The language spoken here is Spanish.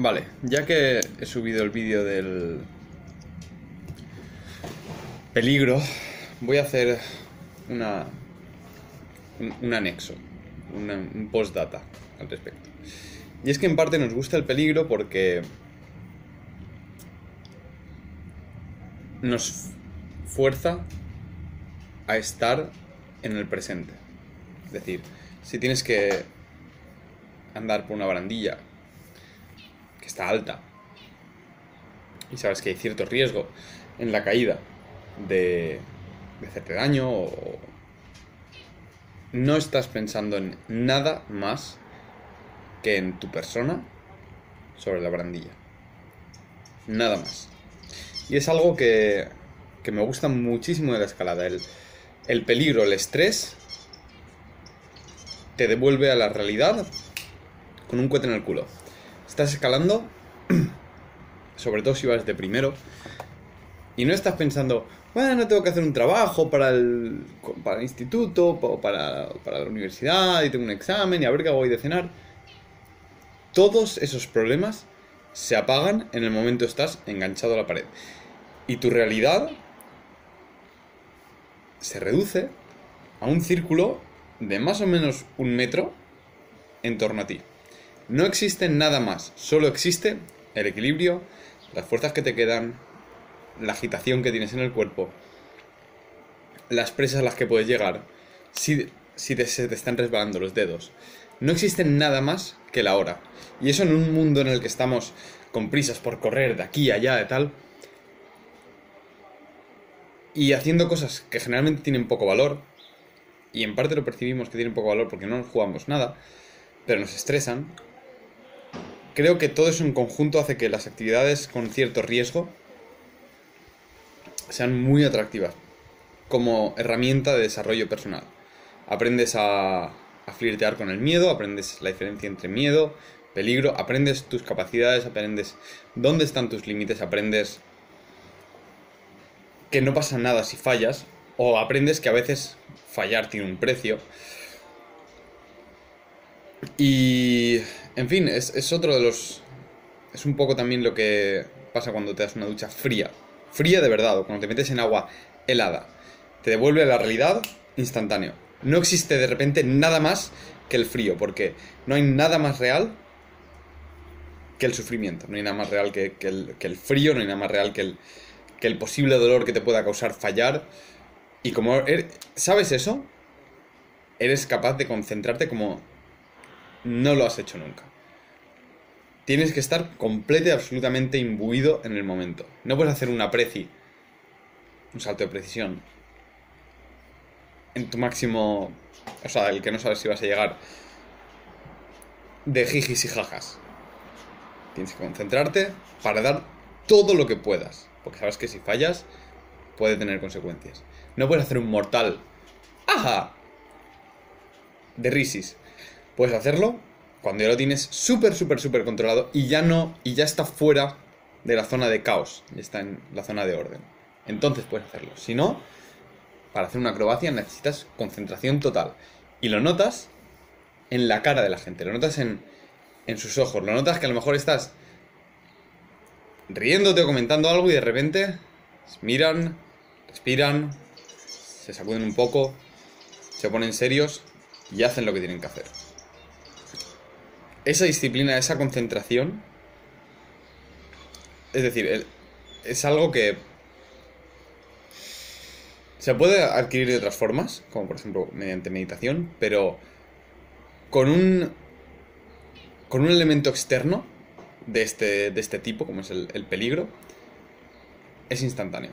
Vale, ya que he subido el vídeo del peligro, voy a hacer una un, anexo, una- un postdata al respecto. Y es que en parte nos gusta el peligro porque nos fuerza a estar en el presente. Es decir, si tienes que andar por una barandilla está alta y sabes que hay cierto riesgo en la caída de, de hacerte daño o no estás pensando en nada más que en tu persona sobre la barandilla. Nada más. Y es algo que, que me gusta muchísimo de la escalada. El, el peligro, el estrés, te devuelve a la realidad con un cohete en el culo. Estás escalando, sobre todo si vas de primero, y no estás pensando, bueno, tengo que hacer un trabajo para el, para el instituto, o para, para la universidad, y tengo un examen, y a ver qué hago de cenar. Todos esos problemas se apagan en el momento estás enganchado a la pared. Y tu realidad se reduce a un círculo de más o menos un metro en torno a ti. No existe nada más, solo existe el equilibrio, las fuerzas que te quedan, la agitación que tienes en el cuerpo, las presas a las que puedes llegar, si, si te- se te están resbalando los dedos. No existe nada más que la hora. Y eso en un mundo en el que estamos con prisas por correr de aquí a allá de tal, y haciendo cosas que generalmente tienen poco valor, y en parte lo percibimos que tienen poco valor porque no jugamos nada, pero nos estresan, creo que todo eso en conjunto hace que las actividades con cierto riesgo sean muy atractivas como herramienta de desarrollo personal. Aprendes a, a flirtear con el miedo, aprendes la diferencia entre miedo, peligro, aprendes tus capacidades, aprendes dónde están tus límites, aprendes que no pasa nada si fallas, o aprendes que a veces fallar tiene un precio. Y, en fin, es, es otro de los... Es un poco también lo que pasa cuando te das una ducha fría. Fría de verdad, o cuando te metes en agua helada. Te devuelve a la realidad instantáneo. No existe de repente nada más que el frío, porque no hay nada más real que el sufrimiento. No hay nada más real que, el, que el frío, no hay nada más real que el, que el posible dolor que te pueda causar fallar. Y como er- sabes eso, eres capaz de concentrarte como no lo has hecho nunca. Tienes que estar completo y absolutamente imbuido en el momento. No puedes hacer una preci, un salto de precisión, en tu máximo, o sea, el que no sabes si vas a llegar, de jijis y jajas. Tienes que concentrarte para dar todo lo que puedas, porque sabes que si fallas puede tener consecuencias. No puedes hacer un mortal, ¡ajá! De risis. Puedes hacerlo cuando ya lo tienes súper, súper, súper controlado y ya no, y ya está fuera de la zona de caos, ya está en la zona de orden. Entonces puedes hacerlo. Si no, para hacer una acrobacia necesitas concentración total. Y lo notas en la cara de la gente, lo notas en, en sus ojos, lo notas que a lo mejor estás riéndote o comentando algo y de repente miran, respiran, se sacuden un poco, se ponen serios y hacen lo que tienen que hacer. Esa disciplina, esa concentración, es decir, es algo que se puede adquirir de otras formas, como por ejemplo mediante meditación, pero con un con un elemento externo de este, de este tipo, como es el, el peligro, es instantáneo.